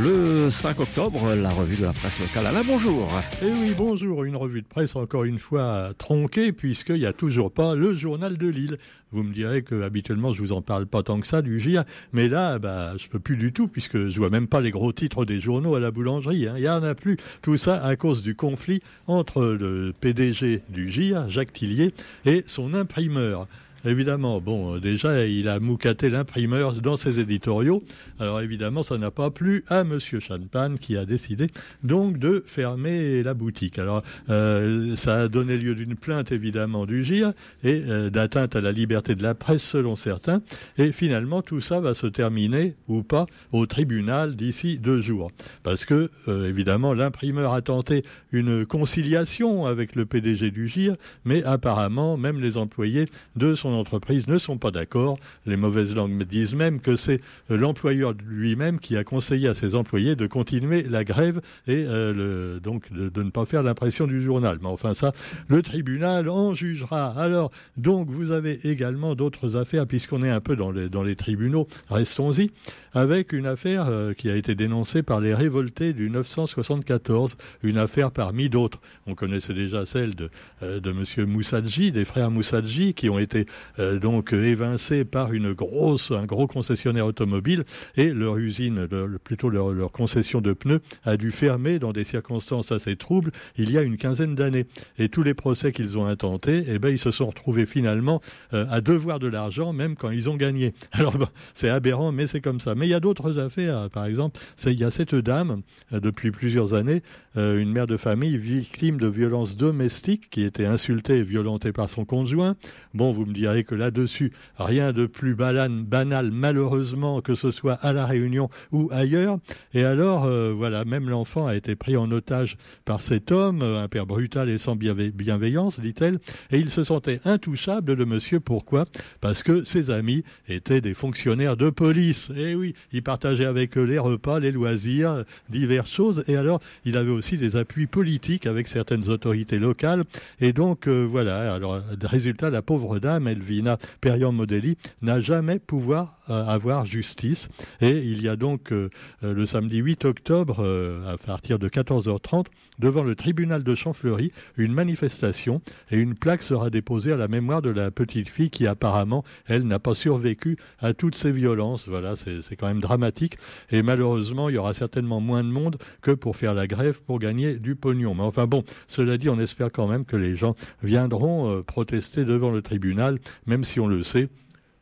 le 5 octobre, la revue de la presse locale. Alain, bonjour. Eh oui, bonjour. Une revue de presse encore une fois tronquée puisqu'il n'y a toujours pas le journal de Lille. Vous me direz que habituellement je vous en parle pas tant que ça du GIA, mais là, bah, je peux plus du tout puisque je vois même pas les gros titres des journaux à la boulangerie. Hein. Il y en a plus. Tout ça à cause du conflit entre le PDG du GIA, Jacques Tillier, et son imprimeur. Évidemment, bon, euh, déjà, il a moucaté l'imprimeur dans ses éditoriaux. Alors évidemment, ça n'a pas plu à Monsieur Champagne qui a décidé donc de fermer la boutique. Alors, euh, ça a donné lieu d'une plainte évidemment du GIR et euh, d'atteinte à la liberté de la presse selon certains. Et finalement, tout ça va se terminer ou pas au tribunal d'ici deux jours. Parce que, évidemment, l'imprimeur a tenté une conciliation avec le PDG du GIR, mais apparemment, même les employés de son entreprise ne sont pas d'accord. Les mauvaises langues disent même que c'est euh, l'employeur lui-même qui a conseillé à ses employés de continuer la grève et euh, donc de, ne pas faire l'impression du journal. Mais enfin ça, le tribunal en jugera. Alors, donc vous avez également d'autres affaires, puisqu'on est un peu dans les, tribunaux, restons-y, avec une affaire euh, qui a été dénoncée par les révoltés du 974, une affaire parmi d'autres. On connaissait déjà celle de, de M. Moussadji, des frères Moussadji, qui ont été donc évincés par une grosse, un gros concessionnaire automobile et leur usine, plutôt leur, concession de pneus, a dû fermer dans des circonstances assez troubles il y a une quinzaine d'années. Et tous les procès qu'ils ont intentés, eh ben, ils se sont retrouvés finalement euh, à devoir de l'argent même quand ils ont gagné. Alors c'est aberrant, mais c'est comme ça. Mais il y a d'autres affaires. Par exemple, il y a cette dame euh, depuis plusieurs années, une mère de famille victime de violences domestiques qui était insultée et violentée par son conjoint. Bon, vous me direz que là-dessus, rien de plus banal, malheureusement, que ce soit à La Réunion ou ailleurs. Et alors, euh, voilà, même l'enfant a été pris en otage par cet homme, un père brutal et sans bienveillance, dit-elle, et il se sentait intouchable, le monsieur. Pourquoi? Parce que ses amis étaient des fonctionnaires de police. Et oui, il partageait avec eux les repas, les loisirs, diverses choses. Et alors, il avait aussi des appuis politiques avec certaines autorités locales. Et donc, euh, voilà, alors, résultat, la pauvre dame, elle Vina Perion Modeli n'a jamais pouvoir euh, avoir justice. Et il y a donc euh, le samedi 8 octobre, à partir de 14h30, devant le tribunal de Champfleury, une manifestation et une plaque sera déposée à la mémoire de la petite fille qui apparemment, elle, n'a pas survécu à toutes ces violences. Voilà, c'est quand même dramatique. Et malheureusement, il y aura certainement moins de monde que pour faire la grève gagner du pognon. Mais enfin bon, cela dit, on espère quand même que les gens viendront protester devant le tribunal même si on le sait,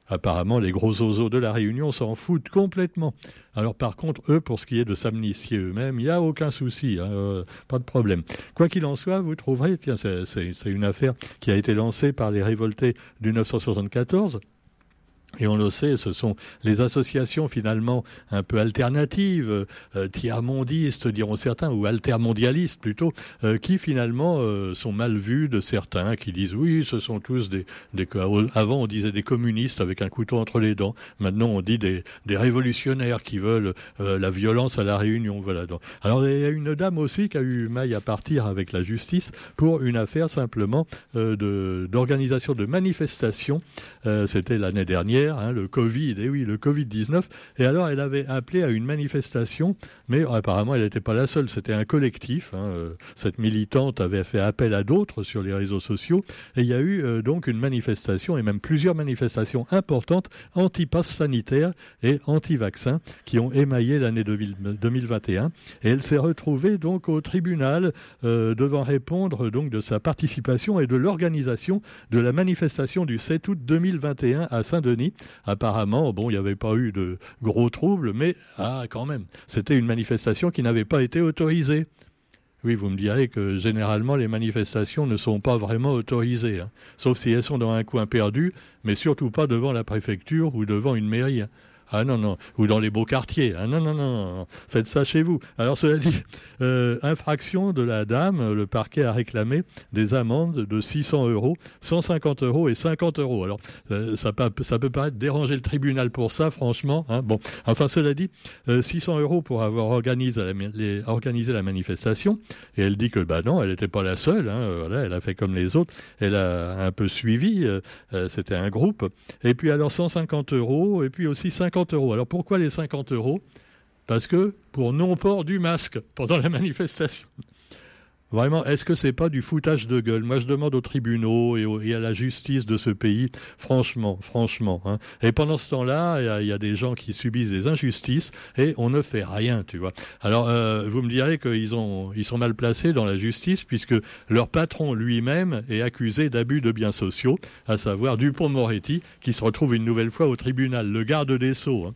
apparemment les gros oiseaux de la Réunion s'en foutent complètement. Alors par contre, eux, pour ce qui est de s'amnistier eux-mêmes, il n'y a aucun souci, hein, euh, pas de problème. Quoi qu'il en soit, vous trouverez, tiens, c'est une affaire qui a été lancée par les révoltés du 974, et on le sait, ce sont les associations finalement un peu alternatives, euh, tiers-mondistes diront certains, ou altermondialistes plutôt, euh, qui finalement euh, sont mal vues de certains, qui disent oui, ce sont tous des. Avant on disait des communistes avec un couteau entre les dents, maintenant on dit des, révolutionnaires qui veulent la violence à la Réunion. Voilà. Alors il y a une dame aussi qui a eu maille à partir avec la justice pour une affaire simplement de d'organisation de manifestations. C'était l'année dernière Hein, le Covid, et oui, le Covid-19. Et alors, elle avait appelé à une manifestation, mais apparemment, elle n'était pas la seule, c'était un collectif. Hein, euh, cette militante avait fait appel à d'autres sur les réseaux sociaux, et il y a eu euh, donc une manifestation, et même plusieurs manifestations importantes anti-pass sanitaire et anti-vaccin, qui ont émaillé l'année 2021. Et elle s'est retrouvée donc au tribunal euh, devant répondre donc de sa participation et de l'organisation de la manifestation du 7 août 2021 à Saint-Denis Apparemment, bon, il n'y avait pas eu de gros troubles, mais ah, quand même, c'était une manifestation qui n'avait pas été autorisée. Oui, vous me direz que généralement les manifestations ne sont pas vraiment autorisées, hein. sauf si elles sont dans un coin perdu, mais surtout pas devant la préfecture ou devant une mairie. Hein. Ah non, non. Ou dans les beaux quartiers. Ah non, non, non. Faites ça chez vous. Alors, cela dit, euh, infraction de la dame, le parquet a réclamé des amendes de 600 euros, 150 euros et 50 euros. Alors, euh, ça, peut, ça peut paraître déranger le tribunal pour ça, franchement. Hein. Bon, enfin, cela dit, 600 euh, euros pour avoir organisé la, organisé la manifestation. Et elle dit que, bah non, elle n'était pas la seule. Hein. Voilà, elle a fait comme les autres. Elle a un peu suivi. C'était un groupe. Et puis, alors, 150 euros. Et puis aussi 50 Alors pourquoi les 50 euros? Parce que pour non-port du masque pendant la manifestation. Vraiment, est-ce que c'est pas du foutage de gueule? Moi, je demande aux tribunaux et, à la justice de ce pays, franchement, franchement. Hein. Et pendant ce temps-là, il y, a des gens qui subissent des injustices et on ne fait rien, tu vois. Alors, euh, vous me direz qu'ils ont, ils sont mal placés dans la justice puisque leur patron lui-même est accusé d'abus de biens sociaux, à savoir Dupont-Moretti, qui se retrouve une nouvelle fois au tribunal, le garde des sceaux. Hein.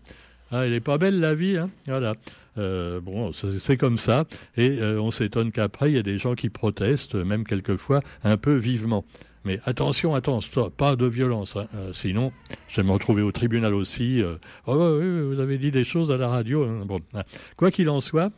Ah, elle est pas belle la vie, hein voilà. Euh, bon, c'est comme ça. Et euh, on s'étonne qu'après, il y a des gens qui protestent, même quelquefois un peu vivement. Mais attention, attention, pas de violence. Hein. Euh, sinon, je vais me retrouver au tribunal aussi. oui, vous avez dit des choses à la radio. Hein. Hein. quoi qu'il en soit,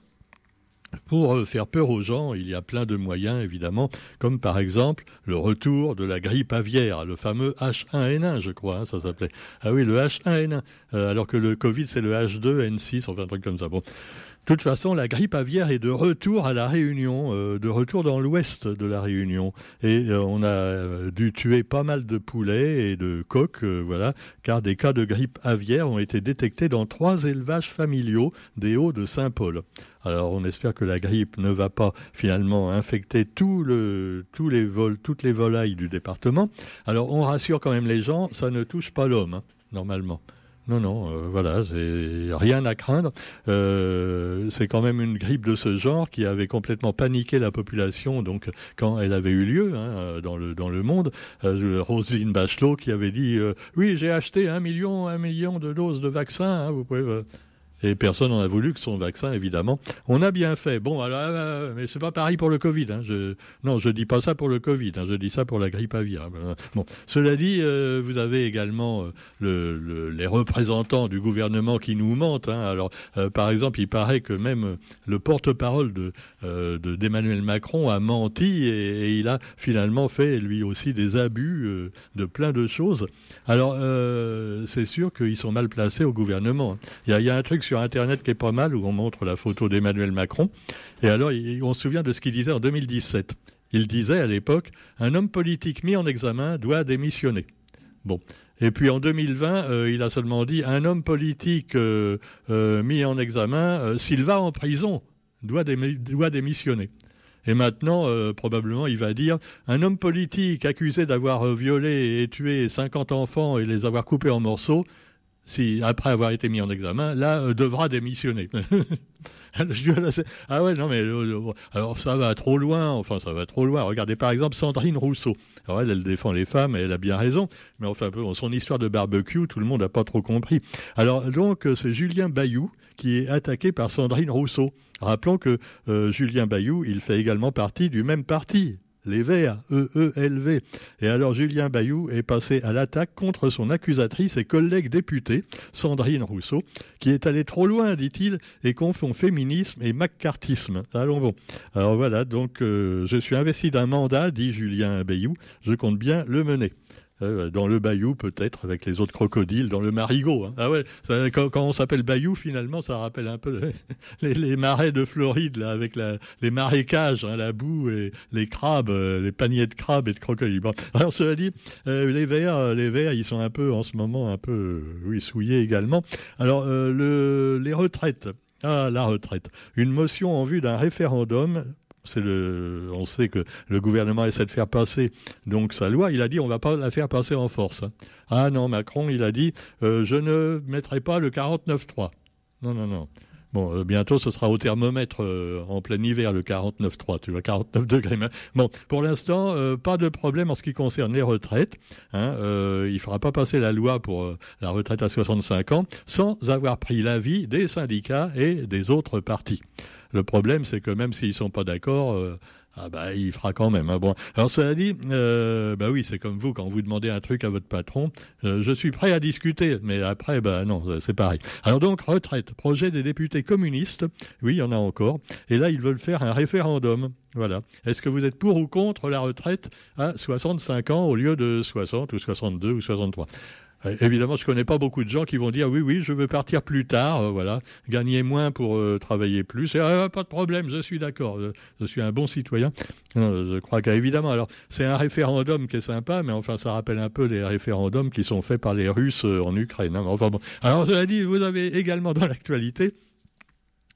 pour euh, faire peur aux gens, il y a plein de moyens, évidemment, comme par exemple le retour de la grippe aviaire, le fameux H1N1, je crois, hein, ça s'appelait. Ah oui, le H1N1, euh, alors que le Covid, c'est le H2N6, enfin un truc comme ça. Bon. De toute façon, la grippe aviaire est de retour à la Réunion, euh, de retour dans l'ouest de la Réunion. Et on a dû tuer pas mal de poulets et de coqs, voilà, car des cas de grippe aviaire ont été détectés dans trois élevages familiaux des Hauts de Saint-Paul. Alors on espère que la grippe ne va pas finalement infecter les toutes les volailles du département. Alors on rassure quand même les gens, ça ne touche pas l'homme, hein, normalement. Non, non, euh, voilà, c'est rien à craindre. Euh, c'est quand même une grippe de ce genre qui avait complètement paniqué la population. Donc, quand elle avait eu lieu hein, dans le dans le monde, euh, Roselyne Bachelot qui avait dit oui, j'ai acheté un million, un million de doses de vaccins. Hein, vous pouvez et personne n'en a voulu que son vaccin, évidemment. On a bien fait. Bon, alors, euh, mais c'est pas pareil pour le Covid. Hein. Je, non, je dis pas ça pour le Covid. Hein. Je dis ça pour la grippe aviaire. Bon, cela dit, euh, vous avez également euh, le, les représentants du gouvernement qui nous mentent. Hein. Alors, par exemple, il paraît que même le porte-parole de d'Emmanuel Macron a menti et, il a finalement fait lui aussi des abus de plein de choses. Alors, c'est sûr qu'ils sont mal placés au gouvernement. Il y y a un truc sur Internet qui est pas mal, où on montre la photo d'Emmanuel Macron. Et alors, on se souvient de ce qu'il disait en 2017. Il disait à l'époque, un homme politique mis en examen doit démissionner. Bon. Et puis en 2020, euh, il a seulement dit, un homme politique euh, euh, mis en examen, s'il va en prison, doit, doit démissionner. Et maintenant, probablement, il va dire un homme politique accusé d'avoir violé et tué 50 enfants et les avoir coupés en morceaux si après avoir été mis en examen, là euh, devra démissionner. ah ouais, non mais euh, euh, alors ça va trop loin, enfin ça va trop loin. Regardez par exemple Sandrine Rousseau. Alors elle, défend les femmes et elle a bien raison, mais enfin son histoire de barbecue, tout le monde n'a pas trop compris. Alors donc c'est Julien Bayou qui est attaqué par Sandrine Rousseau. Rappelons que Julien Bayou, il fait également partie du même parti, les Verts, E-E-L-V. Et alors Julien Bayou est passé à l'attaque contre son accusatrice et collègue députée, Sandrine Rousseau, qui est allée trop loin, dit-il, et confond féminisme et macartisme. Allons bon. Alors voilà, donc euh, je suis investi d'un mandat, dit Julien Bayou, je compte bien le mener. Euh, dans le bayou peut-être avec les autres crocodiles dans le marigot. Hein. Ah ouais, quand, on s'appelle bayou finalement ça rappelle un peu les, marais de Floride là avec les marécages, hein, la boue et les crabes, euh, les paniers de crabes et de crocodiles. Alors cela dit, euh, les vers, les vers ils sont un peu en ce moment un peu oui souillés également. Alors le, les retraites. Ah, la retraite. Une motion en vue d'un référendum on sait que le gouvernement essaie de faire passer donc sa loi. Il a dit on va pas la faire passer en force. Hein. Ah non, Macron, il a dit euh, je ne mettrai pas le 49.3. Non, non, non. Bon, euh, bientôt ce sera au thermomètre euh, en plein hiver le 49.3, tu vois, 49 degrés. Bon, pour l'instant, pas de problème en ce qui concerne les retraites. Hein, il ne fera pas passer la loi pour la retraite à 65 ans sans avoir pris l'avis des syndicats et des autres partis. Le problème, c'est que même s'ils sont pas d'accord, euh, ah bah, il fera quand même. Hein. Bon. Alors cela dit, euh, bah oui, c'est comme vous quand vous demandez un truc à votre patron, euh, je suis prêt à discuter, mais après, bah non, c'est pareil. Alors donc retraite, projet des députés communistes, oui, il y en a encore, et là ils veulent faire un référendum. Voilà. Est-ce que vous êtes pour ou contre la retraite à 65 ans au lieu de 60 ou 62 ou 63 euh, évidemment, je connais pas beaucoup de gens qui vont dire oui, oui, je veux partir plus tard, euh, voilà, gagner moins pour euh, travailler plus. Pas de problème, je suis d'accord, je, suis un bon citoyen. je crois qu'évidemment, alors c'est un référendum qui est sympa, mais enfin, ça rappelle un peu les référendums qui sont faits par les Russes en Ukraine. Hein. Alors, cela dit, vous avez également dans l'actualité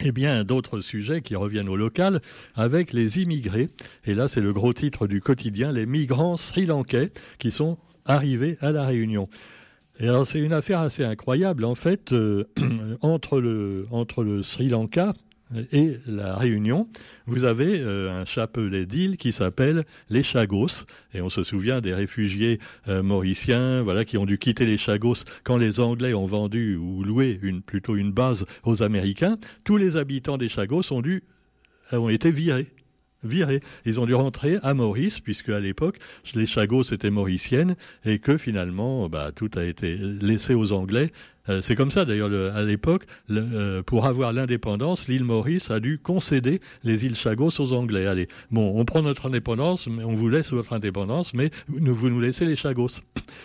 et bien d'autres sujets qui reviennent au local avec les immigrés. Et là, c'est le gros titre du quotidien, les migrants sri-lankais qui sont arrivés à la Réunion. Alors c'est une affaire assez incroyable en fait euh, entre le entre le Sri Lanka et la Réunion, vous avez euh, un chapelet d'îles qui s'appelle les Chagos. Et on se souvient des réfugiés euh, mauriciens voilà, qui ont dû quitter les Chagos quand les Anglais ont vendu ou loué une, plutôt une base aux Américains. Tous les habitants des Chagos ont, dû, ont été virés virés. Ils ont dû rentrer à Maurice, puisque à l'époque, les Chagos étaient mauriciennes, et que finalement, bah, tout a été laissé aux Anglais, euh, c'est comme ça d'ailleurs à l'époque, euh, pour avoir l'indépendance, l'île Maurice a dû concéder les îles Chagos aux Anglais. Allez, bon, on prend notre indépendance, mais on vous laisse votre indépendance, mais vous nous laissez les Chagos.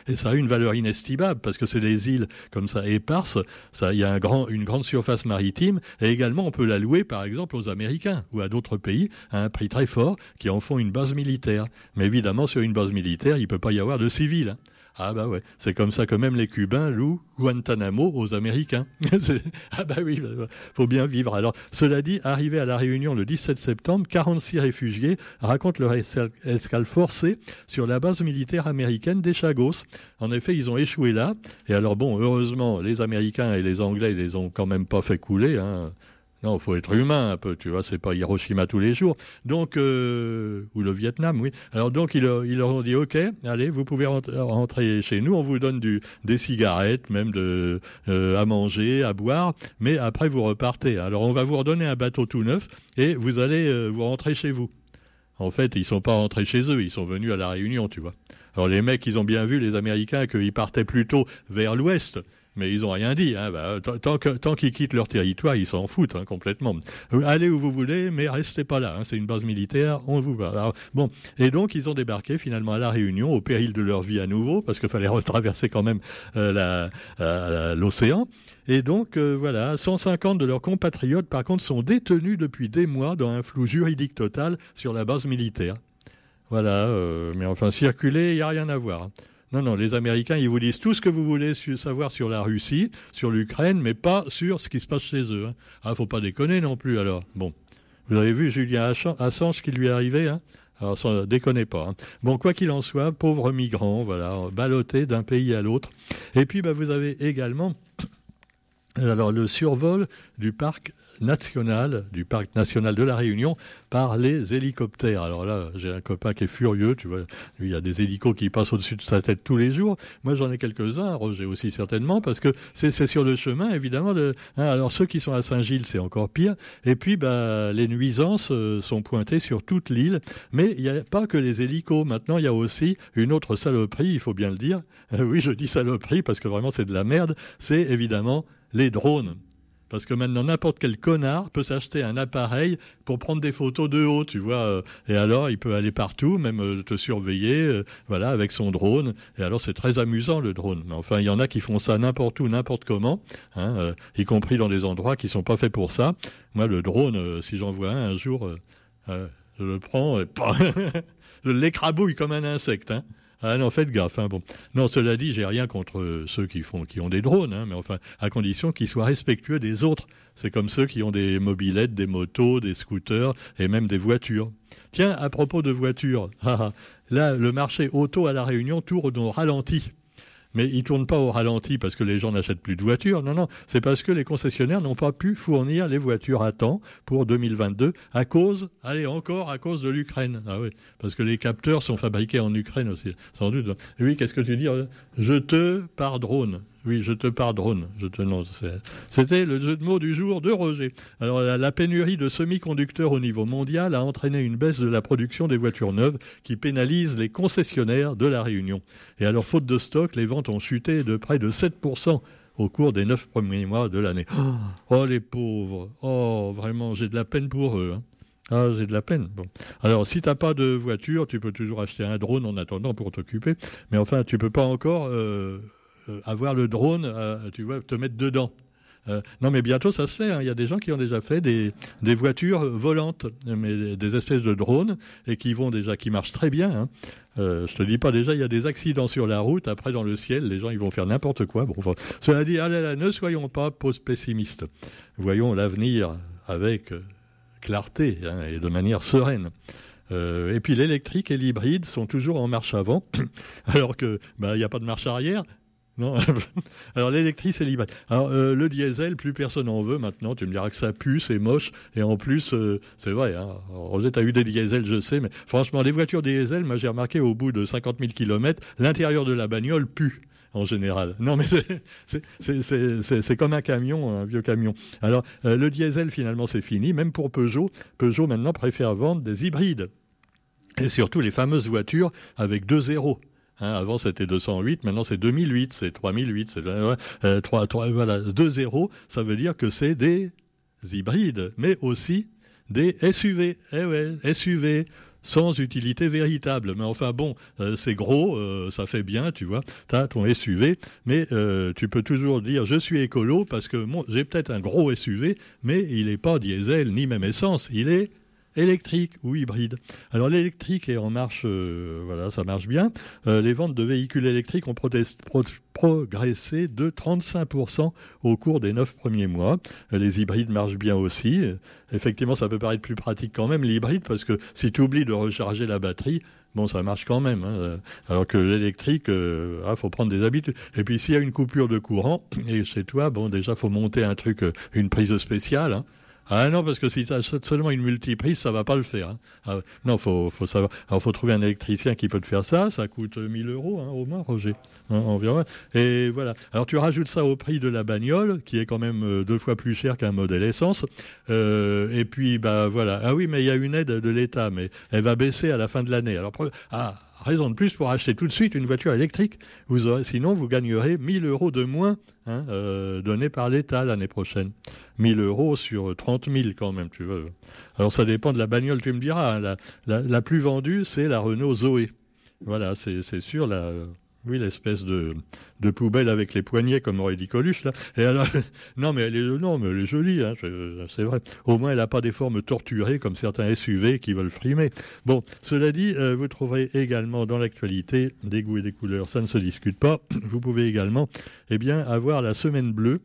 Et ça a une valeur inestimable parce que c'est des îles comme ça éparses. Ça, il y a une grande surface maritime et également on peut la louer par exemple aux Américains ou à d'autres pays à un prix très fort qui en font une base militaire. Mais évidemment sur une base militaire, il peut pas y avoir de civils. Hein. Ah bah ouais, c'est comme ça que même les Cubains louent Guantanamo aux Américains. ah bah oui, bah, bah, faut bien vivre. Alors, cela dit, arrivé à la Réunion le 17 septembre, 46 réfugiés racontent leur escale forcée sur la base militaire américaine des Chagos. En effet, ils ont échoué là. Et alors bon, heureusement, les Américains et les Anglais ils les ont quand même pas fait couler. Hein. Il faut être humain un peu, tu vois, c'est pas Hiroshima tous les jours. Donc, euh, ou le Vietnam, oui. Alors donc, ils, leur ont dit, OK, allez, vous pouvez rentrer chez nous, on vous donne des cigarettes, même de, euh, à manger, à boire, mais après vous repartez. Alors on va vous redonner un bateau tout neuf et vous allez euh, vous rentrer chez vous. En fait, ils sont pas rentrés chez eux, ils sont venus à la Réunion, tu vois. Alors les mecs, ils ont bien vu, les Américains, qu'ils partaient plutôt vers l'ouest mais ils n'ont rien dit. Hein. Bah, tant, qu'ils quittent leur territoire, ils s'en foutent hein, complètement. Euh, allez où vous voulez, mais restez pas là. Hein. C'est une base militaire, on vous va. bon, et donc ils ont débarqué finalement à la Réunion au péril de leur vie à nouveau, parce qu'il fallait retraverser quand même euh, euh, l'océan. Et donc voilà, 150 de leurs compatriotes, par contre, sont détenus depuis des mois dans un flou juridique total sur la base militaire. Voilà, mais enfin circuler, il n'y a rien à voir. Non, non, les Américains, ils vous disent tout ce que vous voulez savoir sur la Russie, sur l'Ukraine, mais pas sur ce qui se passe chez eux. Hein. Ah, faut pas déconner non plus alors. Bon, vous avez vu Julien Assange qui lui est arrivé hein? Alors, ça, déconnez pas. Hein. Bon, quoi qu'il en soit, pauvres migrants, voilà, ballottés d'un pays à l'autre. Et puis, bah, vous avez également alors, le survol du parc national, du parc national de la Réunion, par les hélicoptères. Alors là, j'ai un copain qui est furieux, tu vois, il y a des hélicos qui passent au-dessus de sa tête tous les jours. Moi, j'en ai quelques-uns, Roger aussi certainement, parce que c'est sur le chemin, évidemment. De, hein, alors, ceux qui sont à Saint-Gilles, c'est encore pire. Et puis, bah, les nuisances euh, sont pointées sur toute l'île. Mais il n'y a pas que les hélicos. Maintenant, il y a aussi une autre saloperie, il faut bien le dire. oui, je dis saloperie parce que vraiment, c'est de la merde. C'est évidemment les drones. Parce que maintenant, n'importe quel connard peut s'acheter un appareil pour prendre des photos de haut, tu vois. Euh, et alors, il peut aller partout, même euh, te surveiller, euh, voilà, avec son drone. Et alors, c'est très amusant, le drone. Mais enfin, il y en a qui font ça n'importe où, n'importe comment, hein, y compris dans des endroits qui sont pas faits pour ça. Moi, le drone, si j'en vois un un jour, je le prends et je l'écrabouille comme un insecte. Hein. Ah non, faites gaffe. Hein. Non, cela dit, j'ai rien contre ceux qui, font, qui ont des drones, hein, mais enfin, à condition qu'ils soient respectueux des autres. C'est comme ceux qui ont des mobilettes, des motos, des scooters et même des voitures. Tiens, à propos de voitures, là, le marché auto à La Réunion tourne au ralenti mais ils ne tournent pas au ralenti parce que les gens n'achètent plus de voitures. Non, non, c'est parce que les concessionnaires n'ont pas pu fournir les voitures à temps pour 2022 à cause, allez, encore à cause de l'Ukraine. Ah oui, parce que les capteurs sont fabriqués en Ukraine aussi, sans doute. oui, qu'est-ce que tu dis Je te pardonne. Oui, je te pardonne. Je te C'était le jeu de mots du jour de Roger. Alors, la, pénurie de semi-conducteurs au niveau mondial a entraîné une baisse de la production des voitures neuves qui pénalise les concessionnaires de la Réunion. Et alors, faute de stock, les ventes ont chuté de près de 7% au cours des neuf premiers mois de l'année. Oh, les pauvres. Oh, vraiment, j'ai de la peine pour eux. Hein. Ah, j'ai de la peine. Bon. Alors, si tu n'as pas de voiture, tu peux toujours acheter un drone en attendant pour t'occuper. Mais enfin, tu peux pas encore euh, avoir le drone, euh, tu vois, te mettre dedans. Euh, non, mais bientôt ça se fait. Hein. Il y a des gens qui ont déjà fait des, voitures volantes, mais des espèces de drones et qui vont déjà, qui marchent très bien. Hein. Euh, je te dis pas déjà, il y a des accidents sur la route. Après, dans le ciel, les gens ils vont faire n'importe quoi. Bon, cela dit, là, ne soyons pas pessimistes. Voyons l'avenir avec clarté hein, et de manière sereine. et puis l'électrique et l'hybride sont toujours en marche avant, alors que bah, il n'y a pas de marche arrière. Non. Alors l'électrique, l'hybride. Alors le diesel, plus personne en veut maintenant. Tu me diras que ça pue, c'est moche. Et en plus, c'est vrai. Hein. Roger, tu as eu des diesels, je sais. Mais franchement, les voitures diesel, moi j'ai remarqué au bout de 50 000 km, l'intérieur de la bagnole pue en général. Non, mais c'est comme un camion, un vieux camion. Alors, euh, le diesel, finalement, c'est fini. Même pour Peugeot, Peugeot maintenant préfère vendre des hybrides. Et surtout les fameuses voitures avec deux zéros. Hein, avant c'était 208, maintenant c'est 2008, c'est 3008, c'est euh, 3, 3, voilà, 2 zéros, ça veut dire que c'est des hybrides, mais aussi des SUV. Eh SUV, sans utilité véritable. Mais enfin bon, euh, c'est gros, euh, ça fait bien, tu vois, tu as ton SUV, mais euh, tu peux toujours dire je suis écolo parce que j'ai peut-être un gros SUV, mais il n'est pas diesel ni même essence, il est électrique ou hybride. Alors l'électrique est en marche, euh, voilà, ça marche bien. Euh, les ventes de véhicules électriques ont progressé de 35% au cours des neuf premiers mois. Euh, les hybrides marchent bien aussi. Effectivement, ça peut paraître plus pratique quand même l'hybride parce que si tu oublies de recharger la batterie, bon, ça marche quand même. Hein. Alors que l'électrique, il ah, faut prendre des habitudes. Et puis s'il y a une coupure de courant, et chez toi, bon, déjà, faut monter un truc, une prise spéciale. Hein. Ah non, parce que si tu as seulement une multiprise, ça va pas le faire. Hein. Ah, non, faut, faut savoir. Alors, faut trouver un électricien qui peut te faire ça. Ça coûte 1000 euros hein, au moins, Roger, hein, environ. Et voilà. Alors, tu rajoutes ça au prix de la bagnole, qui est quand même euh, deux fois plus cher qu'un modèle essence. Euh, et puis, bah voilà. Ah oui, mais il y a une aide de l'État, mais elle va baisser à la fin de l'année. Alors, ah, raison de plus pour acheter tout de suite une voiture électrique. Vous aurez, sinon, vous gagnerez 1000 euros de moins hein, euh, donnés par l'État l'année prochaine. 1000 euros sur 30 000 quand même, tu veux. Alors ça dépend de la bagnole, tu me diras. Hein. La, la, plus vendue, c'est la Renault Zoé. Voilà, c'est sûr, la, oui, l'espèce de, poubelle avec les poignets, comme aurait dit Coluche, là. Non, mais elle est, non, mais elle est jolie, hein, c'est vrai. Au moins, elle n'a pas des formes torturées comme certains SUV qui veulent frimer. Bon, cela dit, euh, vous trouverez également dans l'actualité des goûts et des couleurs, ça ne se discute pas. Vous pouvez également, eh bien, avoir la semaine bleue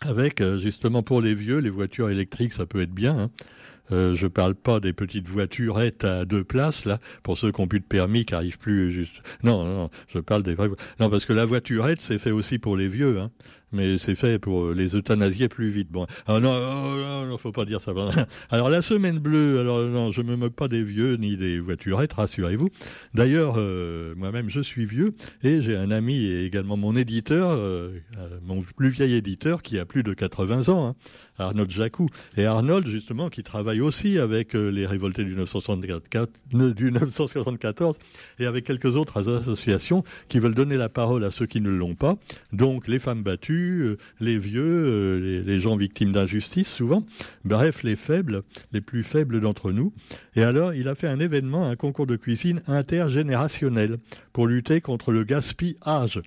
avec, euh, justement, pour les vieux, les voitures électriques, ça peut être bien. Hein. Euh, je parle pas des petites voiturettes à deux places là, pour ceux qui n'ont plus de permis, qui n'arrivent plus juste. Non, non, je parle des vraies. Non, parce que la voiturette, c'est fait aussi pour les vieux. Hein mais c'est fait pour euh, les euthanasier plus vite. Bon, ah non, oh, non, faut pas dire ça. Alors la semaine bleue, alors non, je me moque pas des vieux ni des voiturettes, rassurez-vous. D'ailleurs, euh, moi-même, je suis vieux et j'ai un ami et également mon éditeur, euh, mon plus vieil éditeur, qui a plus de 80 ans. Hein, Arnold Jacou. Et Arnold, justement, qui travaille aussi avec les révoltés du 974, du 974 et avec quelques autres associations qui veulent donner la parole à ceux qui ne l'ont pas, donc les femmes battues, euh, les vieux, euh, les, gens victimes d'injustice souvent, bref, les faibles, les plus faibles d'entre nous. Et alors, il a fait un événement, un concours de cuisine intergénérationnel pour lutter contre le gaspillage.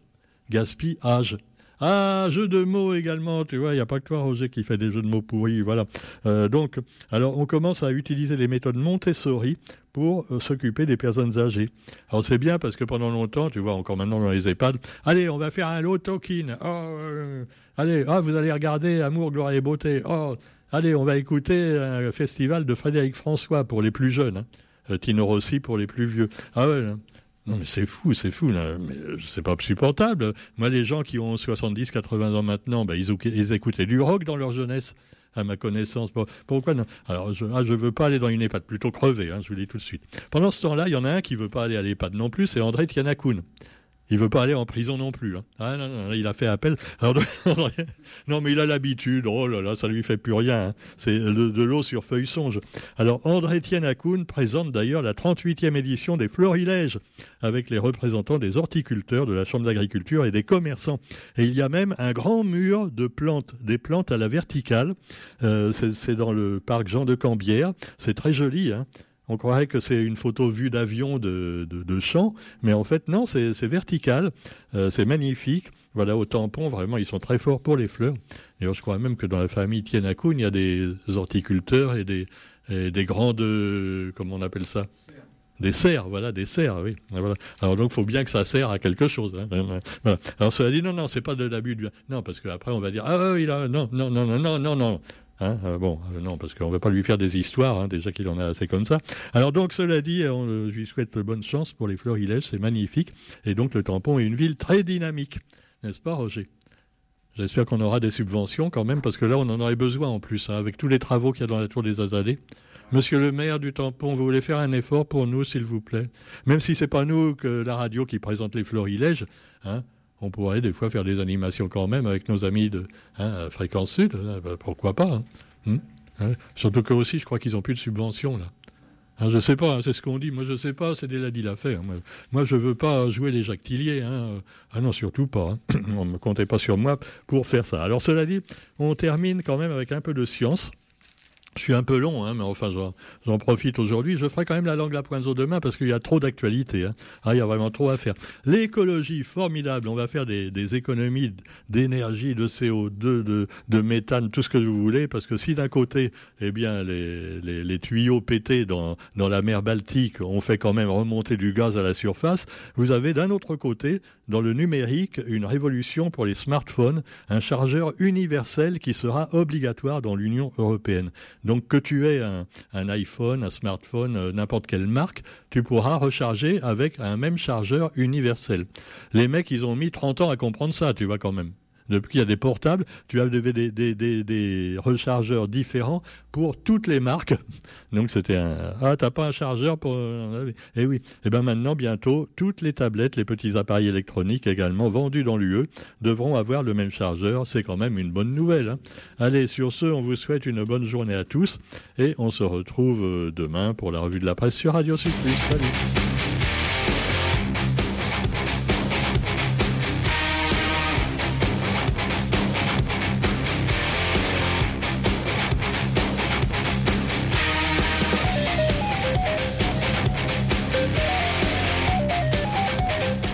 Gaspillage. Ah, jeu de mots également, tu vois, il n'y a pas que toi, Roger, qui fait des jeux de mots pourris, voilà. Euh, donc, alors, on commence à utiliser les méthodes Montessori pour euh, s'occuper des personnes âgées. Alors, c'est bien parce que pendant longtemps, tu vois, encore maintenant dans les EHPAD, allez, on va faire un lot. Oh, euh, allez, ah, vous allez regarder Amour, gloire et beauté. Oh, allez, on va écouter un festival de Frédéric François pour les plus jeunes. Hein. Tino Rossi pour les plus vieux. Ah ouais, non, mais c'est fou, c'est fou. Euh, c'est pas supportable. Moi, les gens qui ont 70, 80 ans maintenant, ben, ils, écoutaient du rock dans leur jeunesse, à ma connaissance. Pourquoi non? Alors, je ne ah, veux pas aller dans une EHPAD, plutôt crever, hein, je vous le dis tout de suite. Pendant ce temps-là, il y en a un qui veut pas aller à l'EHPAD non plus, c'est André Tianakoun. Il veut pas aller en prison non plus. Hein. Ah non, non, il a fait appel. non, mais il a l'habitude. Oh là là, ça lui fait plus rien. Hein. C'est de, l'eau sur feuille songe. Alors, André-Étienne Akoun présente d'ailleurs la 38e édition des Florilèges avec les représentants des horticulteurs, de la Chambre d'agriculture et des commerçants. Et il y a même un grand mur de plantes, des plantes à la verticale. Euh, c'est dans le parc Jean de Cambière. C'est très joli. Hein. On croirait que c'est une photo vue d'avion de, de, champ, mais en fait, non, c'est vertical, euh, c'est magnifique. Voilà, au tampon, vraiment, ils sont très forts pour les fleurs. D'ailleurs, je crois même que dans la famille Tienakoun, il y a des horticulteurs et des, des grandes, comment on appelle ça? Des serres, voilà, des serres, oui. Voilà. Alors donc, il faut bien que ça sert à quelque chose. Hein. Alors cela dit, non, non, c'est pas de l'abus de... Non, parce qu'après, on va dire, ah oui, là, non, non, non, non, non, non, non. Hein, euh, bon, euh, non, parce qu'on ne va pas lui faire des histoires, hein, déjà qu'il en a assez comme ça. Alors donc, cela dit, on lui souhaite bonne chance pour les florilèges, c'est magnifique. Et donc, le tampon est une ville très dynamique, n'est-ce pas, Roger? J'espère qu'on aura des subventions quand même, parce que là, on en aurait besoin en plus, hein, avec tous les travaux qu'il y a dans la tour des Azalées. Monsieur le maire du tampon, vous voulez faire un effort pour nous, s'il vous plaît? Même si c'est pas nous que la radio qui présente les florilèges, hein, on pourrait des fois faire des animations quand même avec nos amis de hein, Fréquence Sud. Bah, pourquoi pas hein, hein, Surtout que aussi, je crois qu'ils n'ont plus de subventions là. Je sais pas, c'est ce qu'on dit. Moi, je sais pas, c'est déjà dit l'affaire. Moi, moi, je veux pas jouer les Jacques Tillier. Ah non, surtout pas. on ne comptait pas sur moi pour faire ça. Alors, cela dit, on termine quand même avec un peu de science. Je suis un peu long, hein, mais enfin, j'en profite aujourd'hui. Je ferai quand même la langue la pointe demain parce qu'il y a trop d'actualité. Hein. Ah, il y a vraiment trop à faire. L'écologie, formidable. On va faire des, économies d'énergie, de CO2, de, méthane, tout ce que vous voulez. Parce que si d'un côté, eh bien, les, tuyaux pétés dans la mer Baltique ont fait quand même remonter du gaz à la surface, vous avez d'un autre côté, dans le numérique, une révolution pour les smartphones, un chargeur universel qui sera obligatoire dans l'Union européenne. Donc que tu aies un, iPhone, un smartphone, euh, n'importe quelle marque, tu pourras recharger avec un même chargeur universel. Les mecs, ils ont mis 30 ans à comprendre ça, tu vois quand même. Depuis qu'il y a des portables, tu as des, des, rechargeurs différents pour toutes les marques. Donc c'était un ah t'as pas un chargeur pour eh oui. Et eh ben maintenant bientôt toutes les tablettes, les petits appareils électroniques également vendus dans l'UE devront avoir le même chargeur. C'est quand même une bonne nouvelle. Hein. Allez sur ce, on vous souhaite une bonne journée à tous et on se retrouve euh, demain pour la revue de la presse sur Radio Sud Salut.